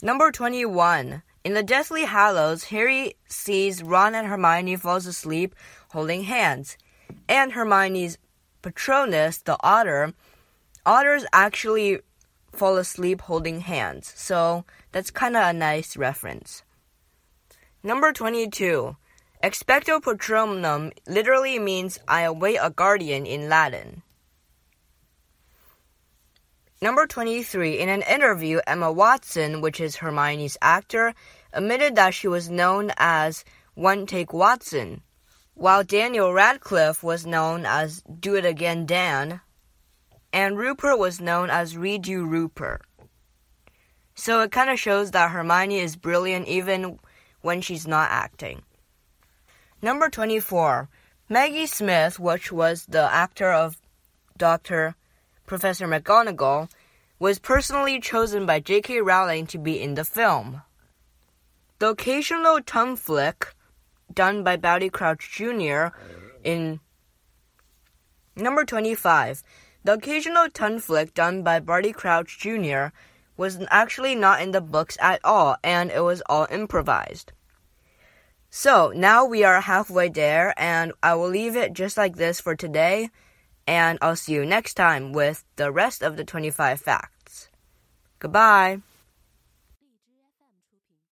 Number 21. In the Deathly Hallows, Harry sees Ron and Hermione falls asleep holding hands. And Hermione's Patronus, the otter, otters actually fall asleep holding hands. So that's kind of a nice reference. Number 22. Expecto Patronum literally means I await a guardian in Latin. Number 23. In an interview, Emma Watson, which is Hermione's actor, admitted that she was known as One Take Watson, while Daniel Radcliffe was known as Do It Again Dan, and Rupert was known as Redo Rupert. So it kind of shows that Hermione is brilliant even when she's not acting. Number 24. Maggie Smith, which was the actor of Dr. Professor McGonagall, was personally chosen by J.K. Rowling to be in the film. The occasional tongue flick done by Barty Crouch Jr. in number 25. The occasional tongue flick done by Barty Crouch Jr. was actually not in the books at all, and it was all improvised. So now we are halfway there, and I will leave it just like this for today and I'll see you next time with the rest of the 25 facts. Goodbye.